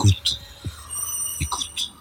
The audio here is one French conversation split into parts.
Écoute. Écoute.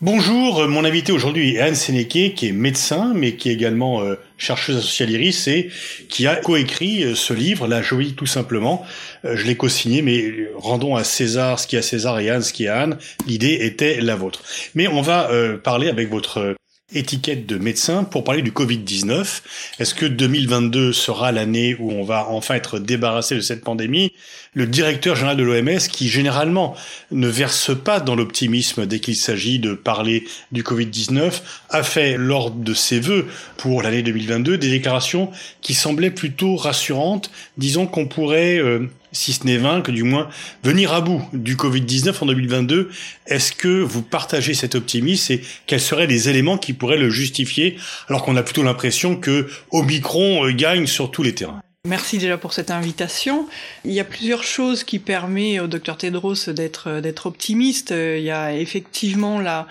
Bonjour, mon invité aujourd'hui est Anne Sénéqué, qui est médecin, mais qui est également euh, chercheuse associée à l'IRIS et qui a coécrit euh, ce livre, La Jolie tout simplement. Euh, je l'ai co-signé, mais rendons à César ce qui est à César et Anne ce qui est à Anne. L'idée était la vôtre. Mais on va parler avec votre étiquette de médecin pour parler du Covid-19. Est-ce que 2022 sera l'année où on va enfin être débarrassé de cette pandémie? Le directeur général de l'OMS, qui généralement ne verse pas dans l'optimisme dès qu'il s'agit de parler du Covid-19, a fait lors de ses vœux pour l'année 2022 des déclarations qui semblaient plutôt rassurantes. Disons qu'on pourrait euh, si ce n'est vaincre, du moins venir à bout du Covid-19 en 2022. Est-ce que vous partagez cet optimisme et quels seraient les éléments qui pourraient le justifier alors qu'on a plutôt l'impression que Omicron euh, gagne sur tous les terrains? Merci déjà pour cette invitation. Il y a plusieurs choses qui permettent au docteur Tedros d'être d'être optimiste. Il y a effectivement la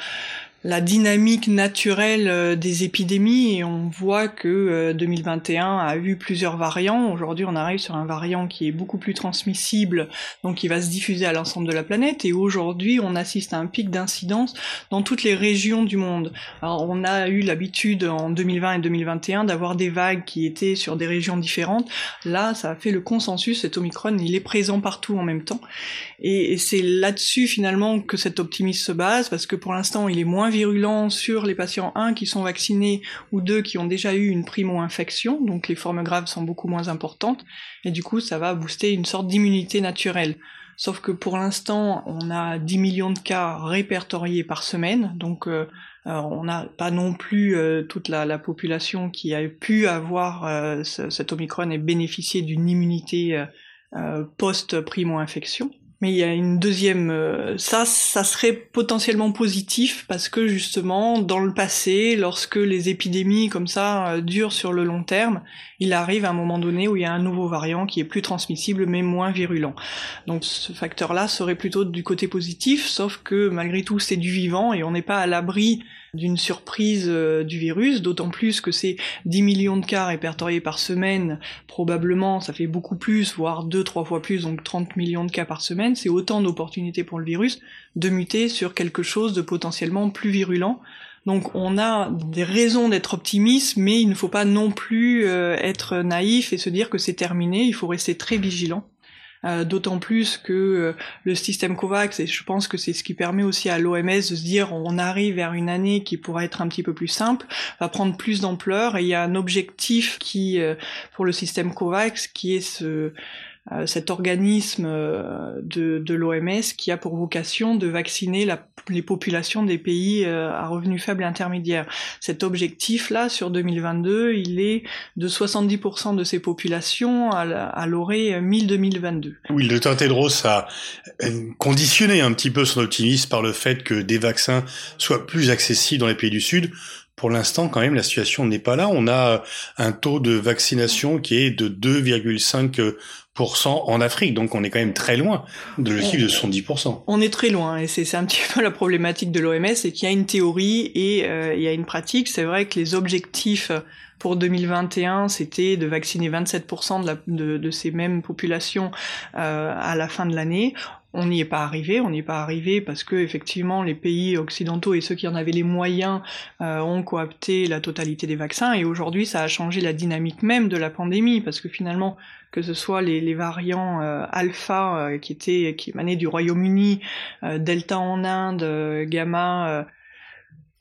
la dynamique naturelle euh, des épidémies et on voit que 2021 euh, a eu plusieurs variants. Aujourd'hui, on arrive sur un variant qui est beaucoup plus transmissible, donc qui va se diffuser à l'ensemble de la planète. Et aujourd'hui, on assiste à un pic d'incidence dans toutes les régions du monde. Alors, on a eu l'habitude en 2020 et 2021 d'avoir des vagues qui étaient sur des régions différentes. Là, ça a fait le consensus. Cet Omicron, il est présent partout en même temps. Et, c'est là-dessus finalement que cet optimisme se base, parce que pour l'instant, il est moins virulent sur les patients 1 qui sont vaccinés ou 2 qui ont déjà eu une primo-infection, donc les formes graves sont beaucoup moins importantes, et du coup, ça va booster une sorte d'immunité naturelle. Sauf que pour l'instant, on a 10 millions de cas répertoriés par semaine, donc euh, euh, on n'a pas non plus euh, toute la, population qui a pu avoir cet Omicron et bénéficier d'une immunité post-primo-infection. Mais il y a une deuxième, euh, ça, ça serait potentiellement positif parce que justement, dans le passé, lorsque les épidémies comme ça euh, durent sur le long terme, il arrive à un moment donné où il y a un nouveau variant qui est plus transmissible mais moins virulent. Donc ce facteur-là serait plutôt du côté positif, sauf que malgré tout c'est du vivant et on n'est pas à l'abri d'une surprise euh, du virus, d'autant plus que c'est 10 millions de cas répertoriés par semaine, probablement ça fait beaucoup plus, voire 2-3 fois plus, donc 30 millions de cas par semaine, c'est autant d'opportunités pour le virus de muter sur quelque chose de potentiellement plus virulent. Donc on a des raisons d'être optimiste, mais il ne faut pas non plus euh, être naïf et se dire que c'est terminé, il faut rester très vigilant. Euh, d'autant plus que euh, le système COVAX, et je pense que c'est ce qui permet aussi à l'OMS de se dire on arrive vers une année qui pourra être un petit peu plus simple, va prendre plus d'ampleur, et il y a un objectif qui, euh, pour le système COVAX, qui est ce cet organisme euh, de, de l'OMS qui a pour vocation de vacciner la, les populations des pays euh, à revenus faibles et intermédiaires. Cet objectif-là, sur 2022, il est de 70% de ces populations à, l'orée 1000-2022. Oui, le docteur Tedros a conditionné un petit peu son optimisme par le fait que des vaccins soient plus accessibles dans les pays du Sud pour l'instant, quand même, la situation n'est pas là. On a un taux de vaccination qui est de 2,5 en Afrique, donc on est quand même très loin de le chiffre de 70%. On est très loin, et c'est un petit peu la problématique de l'OMS, c'est qu'il y a une théorie et euh, il y a une pratique. C'est vrai que les objectifs pour 2021, c'était de vacciner 27% de, la, de, de, ces mêmes populations euh, à la fin de l'année. On n'y est pas arrivé, on n'y est pas arrivé parce que effectivement les pays occidentaux et ceux qui en avaient les moyens euh, ont coopté la totalité des vaccins et aujourd'hui ça a changé la dynamique même de la pandémie parce que finalement que ce soit les, variants euh, alpha euh, qui étaient qui émanaient du Royaume-Uni, euh, delta en Inde, gamma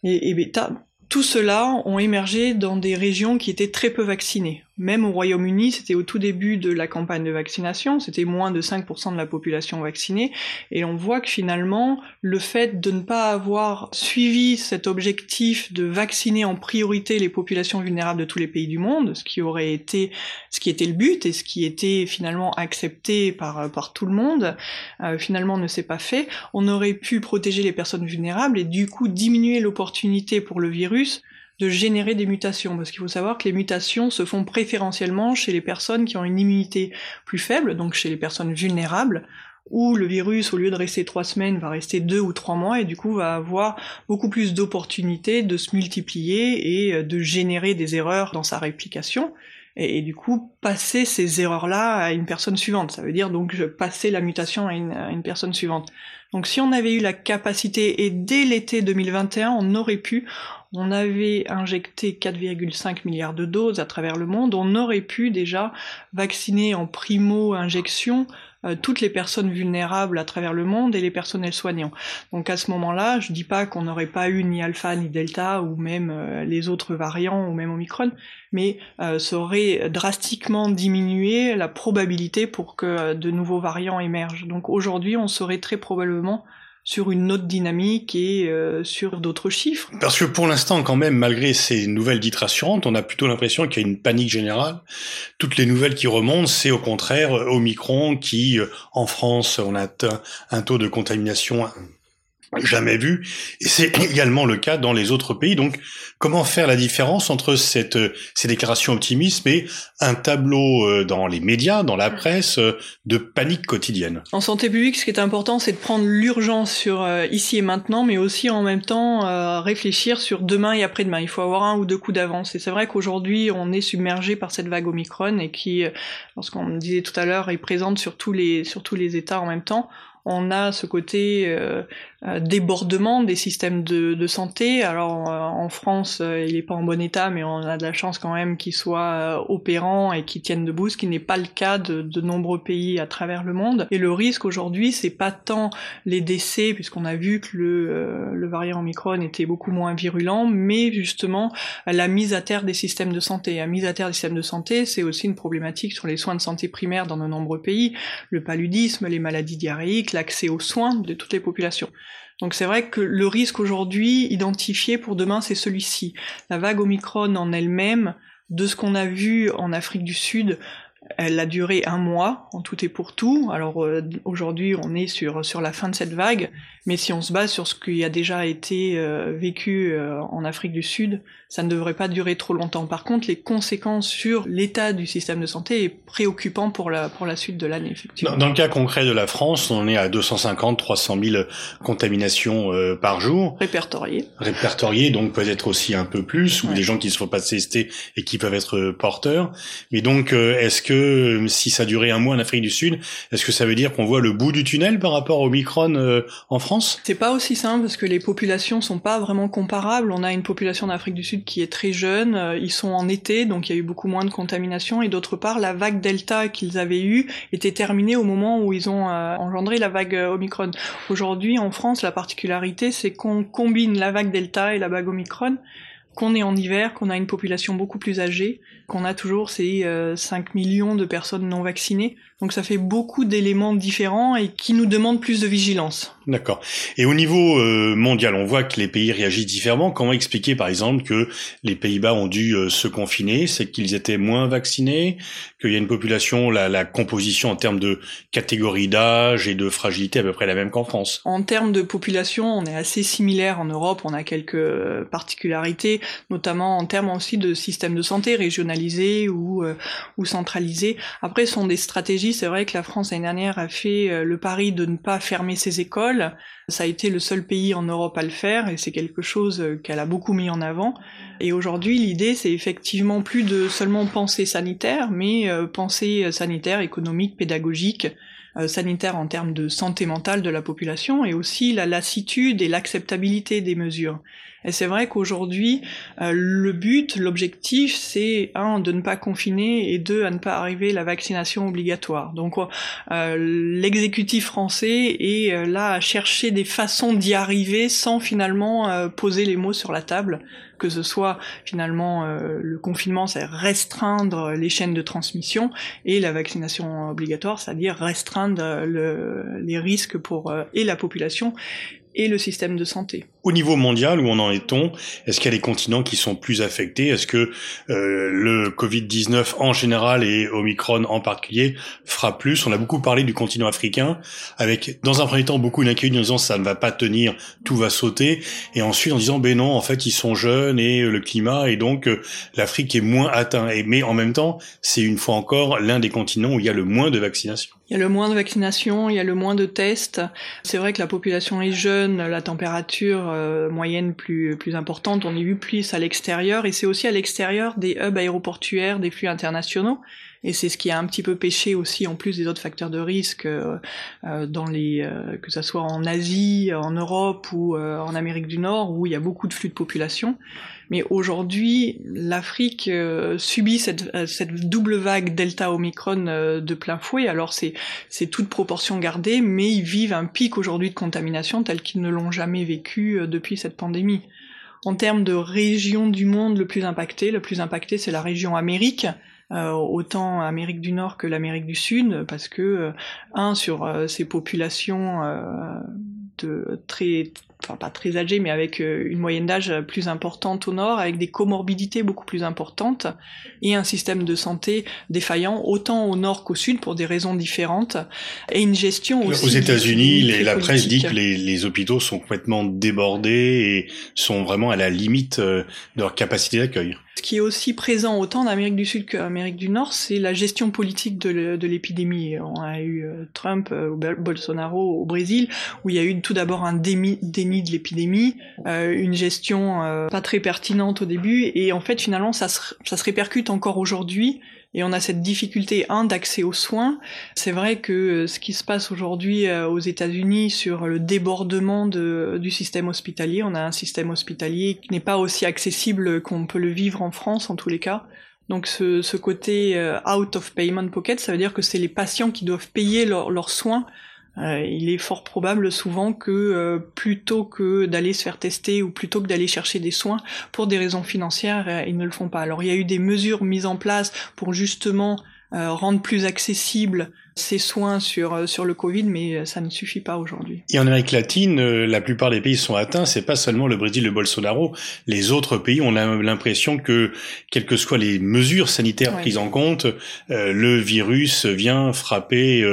et, et bêta, tout cela ont émergé dans des régions qui étaient très peu vaccinées. Même au Royaume-Uni, c'était au tout début de la campagne de vaccination, c'était moins de 5% de la population vaccinée, et on voit que finalement, le fait de ne pas avoir suivi cet objectif de vacciner en priorité les populations vulnérables de tous les pays du monde, ce qui aurait été, ce qui était le but et ce qui était finalement accepté par, par tout le monde, euh, finalement ne s'est pas fait. On aurait pu protéger les personnes vulnérables et du coup diminuer l'opportunité pour le virus de générer des mutations, parce qu'il faut savoir que les mutations se font préférentiellement chez les personnes qui ont une immunité plus faible, donc chez les personnes vulnérables, où le virus, au lieu de rester trois semaines, va rester deux ou trois mois, et du coup va avoir beaucoup plus d'opportunités de se multiplier et euh, de générer des erreurs dans sa réplication, et, du coup passer ces erreurs-là à une personne suivante. Ça veut dire donc passer la mutation à une, à une personne suivante. Donc si on avait eu la capacité, et dès l'été 2021, on aurait pu, on avait injecté 4,5 milliards de doses à travers le monde, on aurait pu déjà vacciner en primo-injection euh, toutes les personnes vulnérables à travers le monde et les personnels soignants. Donc à ce moment-là, je dis pas qu'on n'aurait pas eu ni alpha ni delta ou même euh, les autres variants ou même omicron, mais euh, ça aurait drastiquement diminué la probabilité pour que de nouveaux variants émergent. Donc aujourd'hui, on serait très probablement sur une autre dynamique et euh, sur d'autres chiffres. Parce que pour l'instant, quand même, malgré ces nouvelles dites rassurantes, on a plutôt l'impression qu'il y a une panique générale. Toutes les nouvelles qui remontent, c'est au contraire Omicron qui, euh, en France, on a atteint un taux de contamination jamais vu. Et c'est également le cas dans les autres pays. Donc, comment faire la différence entre cette, ces déclarations optimistes et un tableau euh, dans les médias, dans la presse, euh, de panique quotidienne? En santé publique, ce qui est important, c'est de prendre l'urgence sur euh, ici et maintenant, mais aussi en même temps réfléchir sur demain et après-demain. Il faut avoir un ou deux coups d'avance. Et c'est vrai qu'aujourd'hui, on est submergé par cette vague Omicron et qui, lorsqu'on disait tout à l'heure, est présente sur tous les, sur tous les États en même temps on a ce côté euh, euh, débordement des systèmes de, santé. Alors euh, en France, il n'est pas en bon état, mais on a de la chance quand même qu'il soit opérant et qu'il tienne debout, ce qui n'est pas le cas de, de, nombreux pays à travers le monde. Et le risque aujourd'hui, c'est pas tant les décès, puisqu'on a vu que le, le variant Omicron était beaucoup moins virulent, mais justement la mise à terre des systèmes de santé. La mise à terre des systèmes de santé, c'est aussi une problématique sur les soins de santé primaires dans de nombreux pays, le paludisme, les maladies diarrhéiques, l'accès aux soins de toutes les populations. Donc c'est vrai que le risque aujourd'hui identifié pour demain, c'est celui-ci. La vague Omicron en elle-même, de ce qu'on a vu en Afrique du Sud, elle a duré un mois en tout et pour tout. Alors euh, aujourd'hui, on est sur sur la fin de cette vague, mais si on se base sur ce qui a déjà été euh, vécu euh, en Afrique du Sud, ça ne devrait pas durer trop longtemps. Par contre, les conséquences sur l'état du système de santé est préoccupant pour la pour la suite de l'année. Effectivement. Dans, le cas concret de la France, on est à 250, 300 000 contaminations par jour. Répertoriées. Répertoriées, donc peut-être aussi un peu plus, ou des gens qui ne se font pas tester et qui peuvent être porteurs. Mais donc, est-ce que euh, si ça durait un mois en Afrique du Sud, est-ce que ça veut dire qu'on voit le bout du tunnel par rapport au Micron euh, en France? C'est pas aussi simple parce que les populations sont pas vraiment comparables. On a une population d'Afrique du Sud qui est très jeune, euh, ils sont en été, donc il y a eu beaucoup moins de contamination, et d'autre part, la vague Delta qu'ils avaient eue était terminée au moment où ils ont engendré la vague Omicron. Aujourd'hui, en France, la particularité, c'est qu'on combine la vague Delta et la vague Omicron qu'on est en hiver, qu'on a une population beaucoup plus âgée, qu'on a toujours ces 5 euh, millions de personnes non vaccinées. Donc ça fait beaucoup d'éléments différents et qui nous demandent plus de vigilance. D'accord. Et au niveau euh, mondial, on voit que les pays réagissent différemment. Comment expliquer par exemple que les Pays-Bas ont dû euh, se confiner? C'est qu'ils étaient moins vaccinés, qu'il y a une population, la, la composition en termes de catégorie d'âge et de fragilité à peu près la même qu'en France? En termes de population, on est assez similaire en Europe. On a quelques particularités, notamment en termes aussi de système de santé ou, euh, ou centralisé. Après, ce sont des stratégies c'est vrai que la France l'année dernière a fait euh, le pari de ne pas fermer ses écoles. Ça a été le seul pays en Europe à le faire et c'est quelque chose euh, qu'elle a beaucoup mis en avant. Et aujourd'hui, l'idée, c'est effectivement plus de seulement penser sanitaire, mais euh, penser sanitaire, économique, pédagogique, sanitaire en termes de santé mentale de la population et aussi la lassitude et l'acceptabilité des mesures. Et c'est vrai qu'aujourd'hui, euh, le but, l'objectif, c'est un de ne pas confiner et deux à ne pas arriver la vaccination obligatoire. Donc euh, l'exécutif français est euh, là à chercher des façons d'y arriver sans finalement poser les mots sur la table que ce soit finalement le confinement, c'est restreindre les chaînes de transmission, et la vaccination obligatoire, c'est-à-dire restreindre le, les risques pour et la population et le système de santé. Au niveau mondial, où en est-on? Est-ce qu'il y a des continents qui sont plus affectés? Est-ce que euh, le Covid-19 en général et Omicron en particulier fera plus? On a beaucoup parlé du continent africain, avec dans un premier temps beaucoup d'inquiétude en disant ça ne va pas tenir, tout va sauter, et ensuite en disant ben non, en fait ils sont jeunes et le climat, et donc euh, l'Afrique est moins atteinte. Et, mais en même temps, c'est une fois encore l'un des continents où il y a le moins de vaccination. Il y a le moins de vaccination, il y a le moins de tests. C'est vrai que la population est jeune, la température euh, moyenne plus plus importante, on est vu plus à l'extérieur et c'est aussi à l'extérieur des hubs aéroportuaires, des flux internationaux. et c'est ce qui a un petit peu pêché aussi en plus des autres facteurs de risque euh, euh dans les euh, que ça soit en Asie, en Europe ou euh, en Amérique du Nord où il y a beaucoup de flux de population. Mais aujourd'hui, l'Afrique subit cette, cette, double vague Delta Omicron de plein fouet. Alors c'est c'est toute proportion gardée, mais ils vivent un pic aujourd'hui de contamination tel qu'ils ne l'ont jamais vécu depuis cette pandémie. En termes de région du monde le plus impacté, le plus impacté c'est la région Amérique, euh, autant Amérique du Nord que l'Amérique du Sud, parce que euh, un sur euh, ces populations de très enfin pas très âgés, mais avec euh, une moyenne d'âge plus importante au nord, avec des comorbidités beaucoup plus importantes, et un système de santé défaillant autant au nord qu'au sud pour des raisons différentes, et une gestion aussi. Aux États-Unis, la presse dit que les, les, hôpitaux sont complètement débordés et sont vraiment à la limite euh, de leur capacité d'accueil. Ce qui est aussi présent autant en Amérique du Sud qu'en Amérique du Nord, c'est la gestion politique de l'épidémie. On a eu euh, Trump, Bolsonaro au Brésil, où il y a eu tout d'abord un déni, de l'épidémie, euh, une gestion euh, pas très pertinente au début, et en fait finalement ça se répercute encore aujourd'hui, et on a cette difficulté un d'accès aux soins. C'est vrai que euh, ce qui se passe aujourd'hui aux États-Unis sur le débordement de, du système hospitalier, on a un système hospitalier qui n'est pas aussi accessible qu'on peut le vivre en France en tous les cas. Donc ce, ce côté out of payment pocket, ça veut dire que c'est les patients qui doivent payer leurs soins euh, il est fort probable souvent que euh, plutôt que d'aller se faire tester ou plutôt que d'aller chercher des soins pour des raisons financières, euh, ils ne le font pas. Alors il y a eu des mesures mises en place pour justement rendre plus accessible ces soins sur euh, sur le Covid, mais euh, ça ne suffit pas aujourd'hui. Et en Amérique latine, euh, la plupart des pays sont atteints. C'est pas seulement le Brésil, le Bolsonaro. Les autres pays, on a l'impression que, quelles que soient les mesures sanitaires prises en compte, le virus vient frapper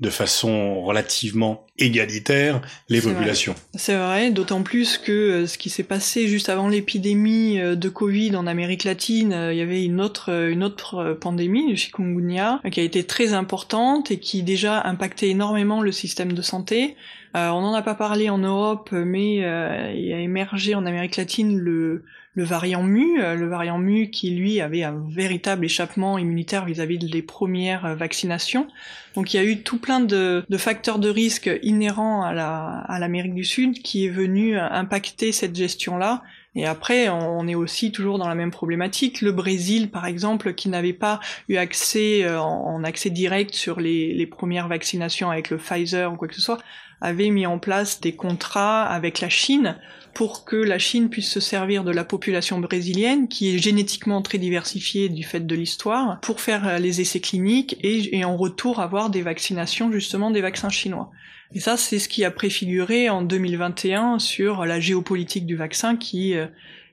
de façon relativement égalitaire les populations. C'est vrai, d'autant plus que ce qui s'est passé juste avant l'épidémie de Covid en Amérique latine, il y avait une autre une autre pandémie, le chikungunya, qui a été très importante et qui déjà impactait énormément le système de santé. Euh, on n'en a pas parlé en Europe, mais euh, il a émergé en Amérique latine le, le variant mu, euh, le variant mu qui lui avait un véritable échappement immunitaire vis-à-vis des premières vaccinations. Donc il y a eu tout plein de, de facteurs de risque inhérents à l'Amérique du Sud qui est venu impacter cette gestion-là et après, on est aussi toujours dans la même problématique. Le Brésil, par exemple, qui n'avait pas eu accès euh, en accès direct sur les, les, premières vaccinations avec le Pfizer ou quoi que ce soit, avait mis en place des contrats avec la Chine pour que la Chine puisse se servir de la population brésilienne, qui est génétiquement très diversifiée du fait de l'histoire, pour faire euh, les essais cliniques et, en retour avoir des vaccinations, justement des vaccins chinois. Et ça, c'est ce qui a préfiguré en 2021 sur la géopolitique du vaccin qui euh,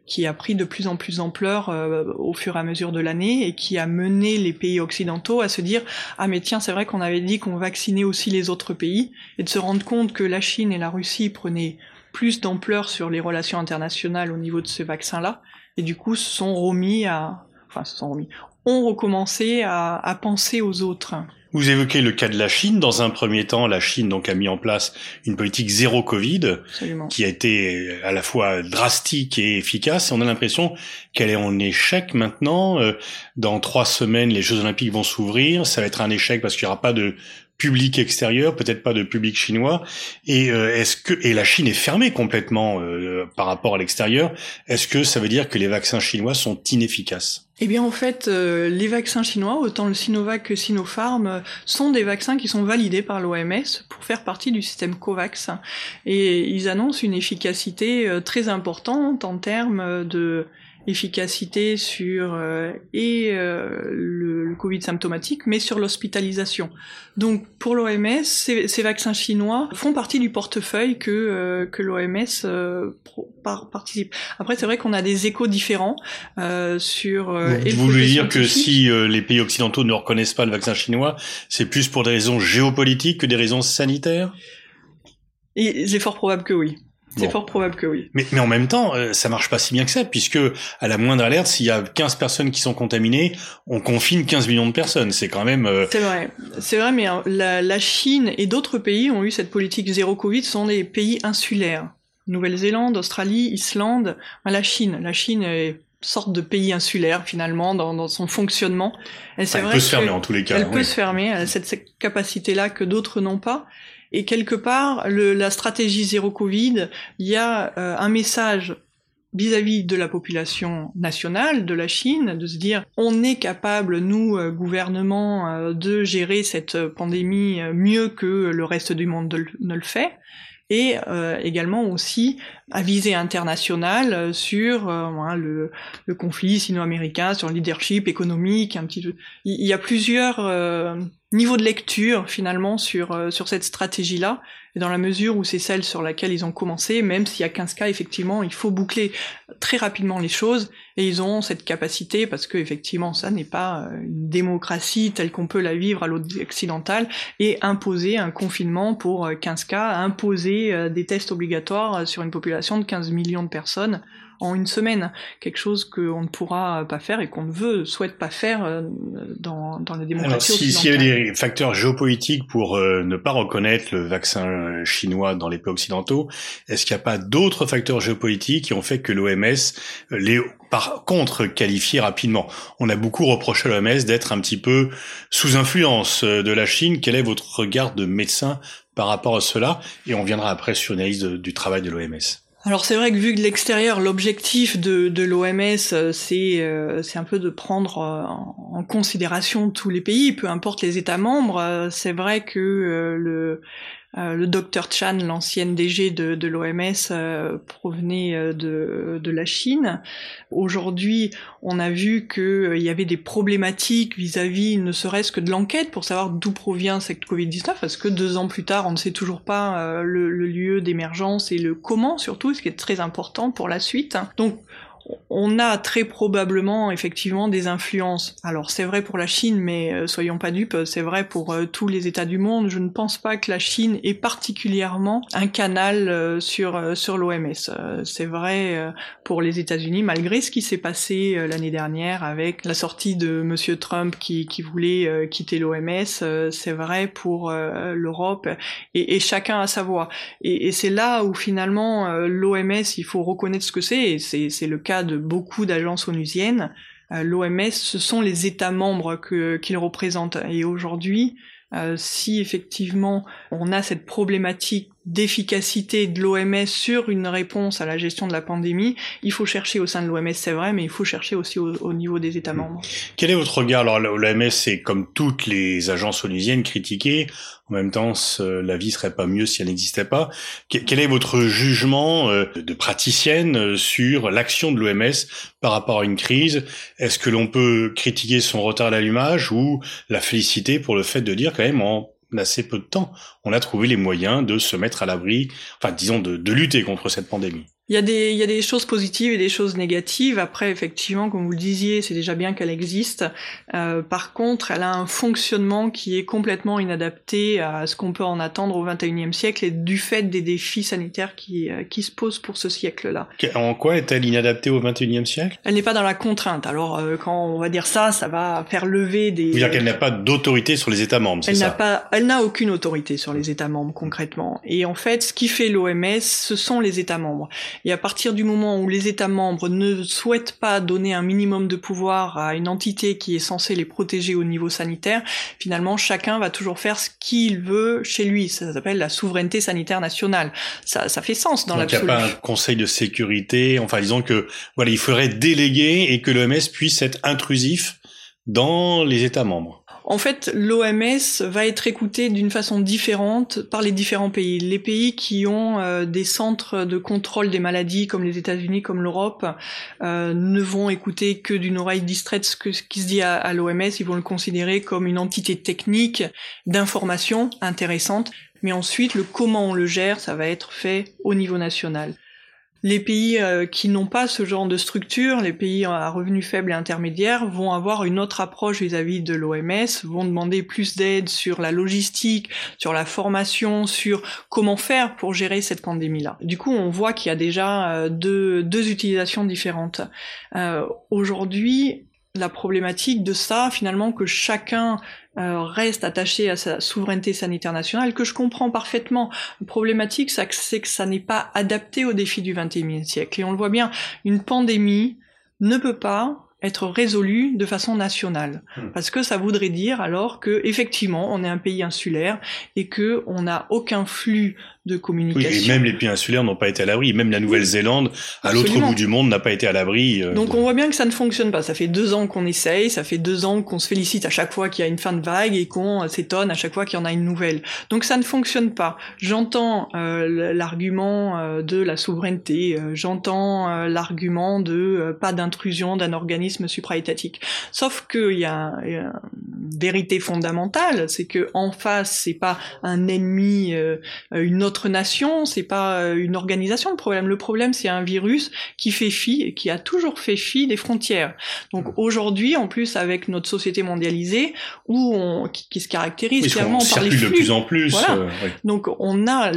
qui a pris de plus en plus d'ampleur euh, au fur et à mesure de l'année et qui a mené les pays occidentaux à se dire ah mais tiens c'est vrai qu'on avait dit qu'on vaccinait aussi les autres pays et de se rendre compte que la Chine et la Russie prenaient plus d'ampleur sur les relations internationales au niveau de ce vaccin là et du coup se sont remis à enfin se sont remis ont recommencé à, à penser aux autres. Vous évoquez le cas de la Chine. Dans un premier temps, la Chine donc a mis en place une politique zéro Covid, qui a été à la fois drastique et efficace. Et on a l'impression qu'elle est en échec maintenant. Euh, dans trois semaines, les Jeux Olympiques vont s'ouvrir. Ça va être un échec parce qu'il n'y aura pas de public extérieur, peut-être pas de public chinois. Et euh, est-ce que et la Chine est fermée complètement euh, par rapport à l'extérieur Est-ce que ça veut dire que les vaccins chinois sont inefficaces? Eh bien, en fait, euh, les vaccins chinois, autant le Sinovac que Sinopharm, sont des vaccins qui sont validés par l'OMS pour faire partie du système COVAX. Et ils annoncent une efficacité très importante en termes de efficacité sur euh, et euh, le, Covid symptomatique, mais sur l'hospitalisation. Donc pour l'OMS, ces, ces, vaccins chinois font partie du portefeuille que euh, que l'OMS participe. Après, c'est vrai qu'on a des échos différents sur. vous voulez dire que si les pays occidentaux ne reconnaissent pas le vaccin chinois, c'est plus pour des raisons géopolitiques que des raisons sanitaires? Et c'est fort probable que oui. C'est fort probable que oui. Mais, mais en même temps, euh, ça marche pas si bien que ça, puisque à la moindre alerte, s'il y a 15 personnes qui sont contaminées, on confine 15 millions de personnes. C'est quand même... Euh, c'est vrai. C'est vrai, mais hein, la, la Chine et d'autres pays ont eu cette politique zéro Covid, ce sont des pays insulaires. Nouvelle-Zélande, Australie, Islande, la Chine. La Chine est sorte de pays insulaire finalement dans, dans son fonctionnement. Elle, elle peut se fermer en tous les cas. Elle peut se fermer, elle a cette capacité-là que d'autres n'ont pas. Et quelque part, la stratégie zéro Covid, il y a euh, un message vis-à-vis de la population nationale de la Chine, de se dire on est capable, nous, euh, gouvernement, euh, de gérer cette pandémie mieux que le reste du monde ne le fait et euh, également aussi à visée internationale sur euh, le, le, conflit sino-américain, sur le leadership économique, un petit peu. Il y a plusieurs euh, niveaux de lecture finalement sur euh, sur cette stratégie-là, et dans la mesure où c'est celle sur laquelle ils ont commencé, même s'il y a 15 cas, effectivement, il faut boucler très rapidement les choses, et ils ont cette capacité, parce que effectivement, ça n'est pas une démocratie telle qu'on peut la vivre à l'occidental, et imposer un confinement pour 15 cas, imposer des tests obligatoires sur une population de 15 millions de personnes, en une semaine, quelque chose qu'on ne pourra pas faire et qu'on ne veut, souhaite pas faire euh, dans, dans la démocratie Alors, s'il y a des facteurs géopolitiques pour euh, ne pas reconnaître le vaccin euh, chinois dans les pays occidentaux, est-ce qu'il n'y a pas d'autres facteurs géopolitiques qui ont fait que l'OMS les par contre qualifié rapidement? On a beaucoup reproché à l'OMS d'être un petit peu sous influence de la Chine. Quel est votre regard de médecin par rapport à cela? Et on viendra après sur l'analyse du travail de l'OMS. Alors c'est vrai que vu de l'extérieur, l'objectif de, de l'OMS, euh, c'est euh, un peu de prendre euh, en considération tous les pays, peu importe les États membres. C'est vrai que euh, le docteur Chan, l'ancienne DG de, de l'OMS, euh, provenait euh, de, de, la Chine. Aujourd'hui, on a vu qu'il y avait des problématiques vis-à-vis, ne serait-ce que de l'enquête, pour savoir d'où provient cette Covid-19, parce que deux ans plus tard, on ne sait toujours pas le, le, lieu d'émergence et le comment, surtout, ce qui est très important pour la suite. Donc, on a très probablement effectivement des influences. Alors c'est vrai pour la Chine, mais euh, soyons pas dupes, c'est vrai pour euh, tous les États du monde. Je ne pense pas que la Chine ait particulièrement un canal euh, sur sur l'OMS. c'est vrai pour les États-Unis, malgré ce qui s'est passé l'année dernière avec la sortie de Monsieur Trump qui, qui voulait quitter l'OMS. c'est vrai pour l'Europe et, chacun a sa voix. Et, c'est là où finalement l'OMS, il faut reconnaître ce que c'est c'est le cas de beaucoup d'agences onusiennes, euh, l'OMS, ce sont les États membres qu'ils représentent. Et aujourd'hui, euh, si effectivement on a cette problématique d'efficacité de l'OMS sur une réponse à la gestion de la pandémie, il faut chercher au sein de l'OMS, c'est vrai, mais il faut chercher aussi au, niveau des États membres. Quel est votre regard? Alors l'OMS, c'est comme toutes les agences onusiennes critiquées. En même temps, la vie serait pas mieux si elle n'existait pas. Quel est votre jugement euh, de praticienne euh, sur l'action de l'OMS par rapport à une crise? Est-ce que l'on peut critiquer son retard d'allumage ou la féliciter pour le fait de dire quand même en assez peu de temps, on a trouvé les moyens de se mettre à l'abri, enfin disons de, de lutter contre cette pandémie. Il y, a des, il y a des choses positives et des choses négatives. Après, effectivement, comme vous le disiez, c'est déjà bien qu'elle existe. Euh, par contre, elle a un fonctionnement qui est complètement inadapté à ce qu'on peut en attendre au XXIe siècle et du fait des défis sanitaires qui, euh, qui se posent pour ce siècle-là. En quoi est-elle inadaptée au XXIe siècle? Elle n'est pas dans la contrainte. Alors, euh, quand on va dire ça, ça va faire lever des... Vous dire qu'elle n'a pas d'autorité sur les États membres, c'est ça Elle n'a pas, elle n'a aucune autorité sur les États membres concrètement. Et en fait, ce qui fait l'OMS, ce sont les États membres. Et à partir du moment où les États membres ne souhaitent pas donner un minimum de pouvoir à une entité qui est censée les protéger au niveau sanitaire, finalement chacun va toujours faire ce qu'il veut chez lui. Ça s'appelle la souveraineté sanitaire nationale. Ça, ça fait sens dans l'absolu. Il n'y a pas un conseil de sécurité. Enfin, disons que voilà, il faudrait déléguer et que l'OMS puisse être intrusif dans les États membres. En fait, l'OMS va être écoutée d'une façon différente par les différents pays. Les pays qui ont euh, des centres de contrôle des maladies, comme les États-Unis, comme l'Europe, euh, ne vont écouter que d'une oreille distraite ce, qui se dit à, à l'OMS. Ils vont le considérer comme une entité technique d'information intéressante. Mais ensuite, le comment on le gère, ça va être fait au niveau national. Les pays euh, qui n'ont pas ce genre de structure, les pays à revenus faibles et intermédiaires, vont avoir une autre approche vis-à-vis de l'OMS, vont demander plus d'aide sur la logistique, sur la formation, sur comment faire pour gérer cette pandémie-là. Du coup, on voit qu'il y a déjà euh, deux, utilisations différentes. Euh, Aujourd'hui, la problématique de ça, finalement, que chacun euh, reste attaché à sa souveraineté sanitaire nationale, que je comprends parfaitement. La problématique, c'est que ça n'est pas adapté aux défis du XXIe siècle. Et on le voit bien, une pandémie, ne peut pas être résolu de façon nationale Hmm. parce que ça voudrait dire alors que effectivement on est un pays insulaire et que on n'a aucun flux de Oui, communication. et même les pays insulaires n'ont pas été à l'abri. Même la Nouvelle-Zélande, à l'autre bout du monde, n'a pas été à l'abri. euh, Donc on voit bien que ça ne fonctionne pas. Ça fait deux ans qu'on essaye, ça fait deux ans qu'on se félicite à chaque fois qu'il y a une fin de vague et qu'on s'étonne à chaque fois qu'il y en a une nouvelle. Donc ça ne fonctionne pas. J'entends euh, l'argument euh, de la souveraineté, j'entends l'argument de pas d'intrusion d'un organisme supraétatique. Sauf qu'il y a, il y a une vérité fondamentale, c'est que en face c'est pas un ennemi, une autre nation, c'est pas euh, une organisation le problème. Le problème c'est un virus qui fait fi et qui a toujours fait fi des frontières. Donc aujourd'hui, en plus avec notre société mondialisée, où on, qui, qui se caractérise oui, clairement par les flux. de plus en plus. Voilà. euh. Donc on a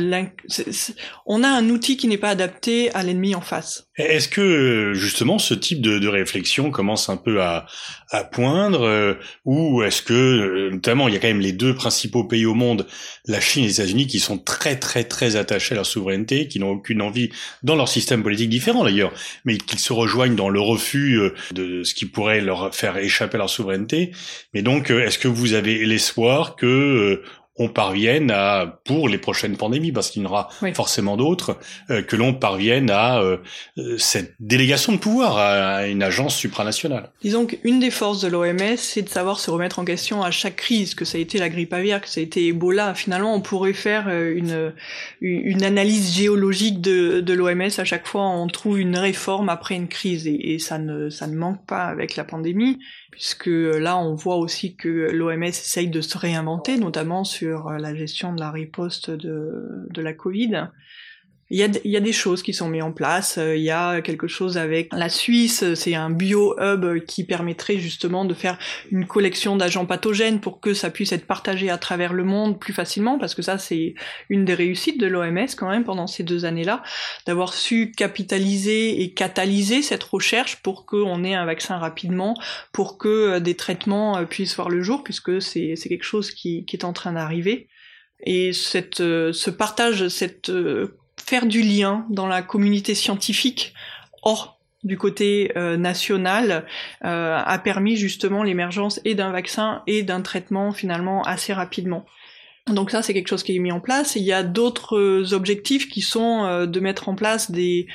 on a un outil qui n'est pas adapté à l'ennemi en face. Est-ce que justement ce type de, de réflexion commence un peu à, à poindre, euh, ou est-ce que notamment il y a quand même les deux principaux pays au monde, la Chine et les États-Unis, qui sont très très très attachés à leur souveraineté, qui n'ont aucune envie dans leur système politique différent d'ailleurs, mais qu'ils se rejoignent dans le refus euh, de ce qui pourrait leur faire échapper à leur souveraineté. Mais donc, euh, est-ce que vous avez l'espoir que euh, on parvienne à, pour les prochaines pandémies, parce qu'il y en aura Oui. forcément d'autres, euh, que l'on parvienne à euh, euh, cette délégation de pouvoir à, une agence supranationale. Disons qu'une des forces de l'OMS, c'est de savoir se remettre en question à chaque crise, que ça a été la grippe aviaire, que ça a été Ebola. Finalement, on pourrait faire une, une analyse géologique de, de l'OMS. À chaque fois, on trouve une réforme après une crise, et, et ça, ne, ça ne manque pas avec la pandémie, puisque là, on voit aussi que l'OMS essaye de se réinventer, notamment sur euh, la gestion de la riposte de, de la Covid. Il y, a, il y a des choses qui sont mises en place. Euh, Il y a quelque chose avec la Suisse. C'est un bio-hub qui permettrait justement de faire une collection d'agents pathogènes pour que ça puisse être partagé à travers le monde plus facilement, parce que ça, c'est une des réussites de l'OMS quand même pendant ces deux années-là, d'avoir su capitaliser et catalyser cette recherche pour qu'on ait un vaccin rapidement, pour que euh, des traitements euh, puissent voir le jour, puisque c'est quelque chose qui, qui est en train d'arriver. Et cette, ce partage, cette faire du lien dans la communauté scientifique hors du côté euh, national euh, a permis justement l'émergence et d'un vaccin et d'un traitement finalement assez rapidement. Donc ça c'est quelque chose qui est mis en place. Il y a d'autres euh, objectifs qui sont de mettre en place des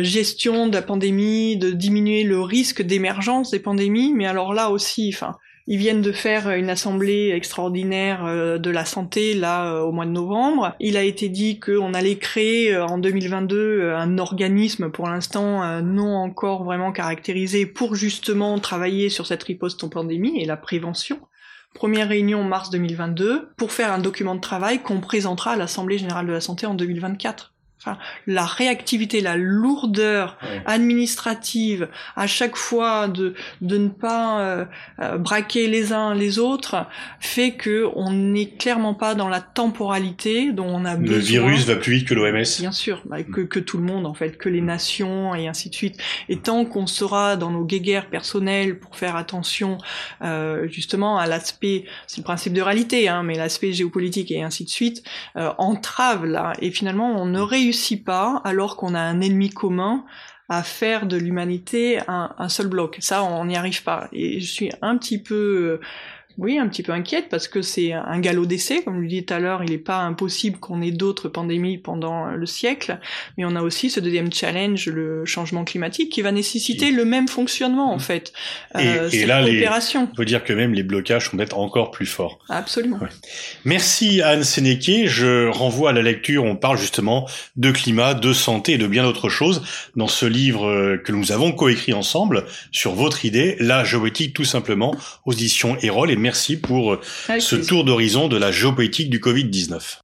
gestions de la pandémie, de diminuer le risque d'émergence des pandémies, mais alors là aussi, enfin, ils viennent de faire une assemblée extraordinaire euh, de la santé là euh, au mois de novembre. Il a été dit qu'on allait créer euh, en 2022 euh, un organisme pour l'instant non encore vraiment caractérisé pour justement travailler sur cette riposte en pandémie et la prévention. Première réunion mars 2022 pour faire un document de travail qu'on présentera à l'Assemblée générale de la santé en 2024. Enfin, la réactivité, la lourdeur Ouais. administrative à chaque fois de de ne pas euh, euh, braquer les uns les autres fait que on n'est clairement pas dans la temporalité dont on a Le besoin. virus va plus vite que l'OMS. Bien sûr, bah, que, que tout le monde en fait, que les nations et ainsi de suite. Et tant qu'on sera dans nos guéguerres personnelles pour faire attention euh, justement à l'aspect, c'est le principe de réalité, hein, mais l'aspect géopolitique et ainsi de suite, euh, entrave là. Et finalement, on ne réussit pas alors qu'on a un ennemi commun à faire de l'humanité un, seul bloc. Ça, on n'y arrive pas. Et je suis un petit peu euh, oui, un petit peu inquiète parce que c'est un galop d'essai, comme je le disais tout à l'heure, il n'est pas impossible qu'on ait d'autres pandémies pendant le siècle, mais on a aussi ce deuxième challenge, le changement climatique, qui va nécessiter le même fonctionnement en fait. Et- Euh, et cette là, les- coopération. On peut dire que même les blocages sont peut-être encore plus forts. Absolument. Ouais. Merci Anne Sénéquier. Je renvoie à la lecture. On parle justement de climat, de santé et de bien d'autres choses dans ce livre euh, que nous avons coécrit ensemble sur votre idée, la géopolitique tout simplement, aux éditions Erol. Et merci pour euh, ce plaisir. tour d'horizon de la géopolitique du Covid-19.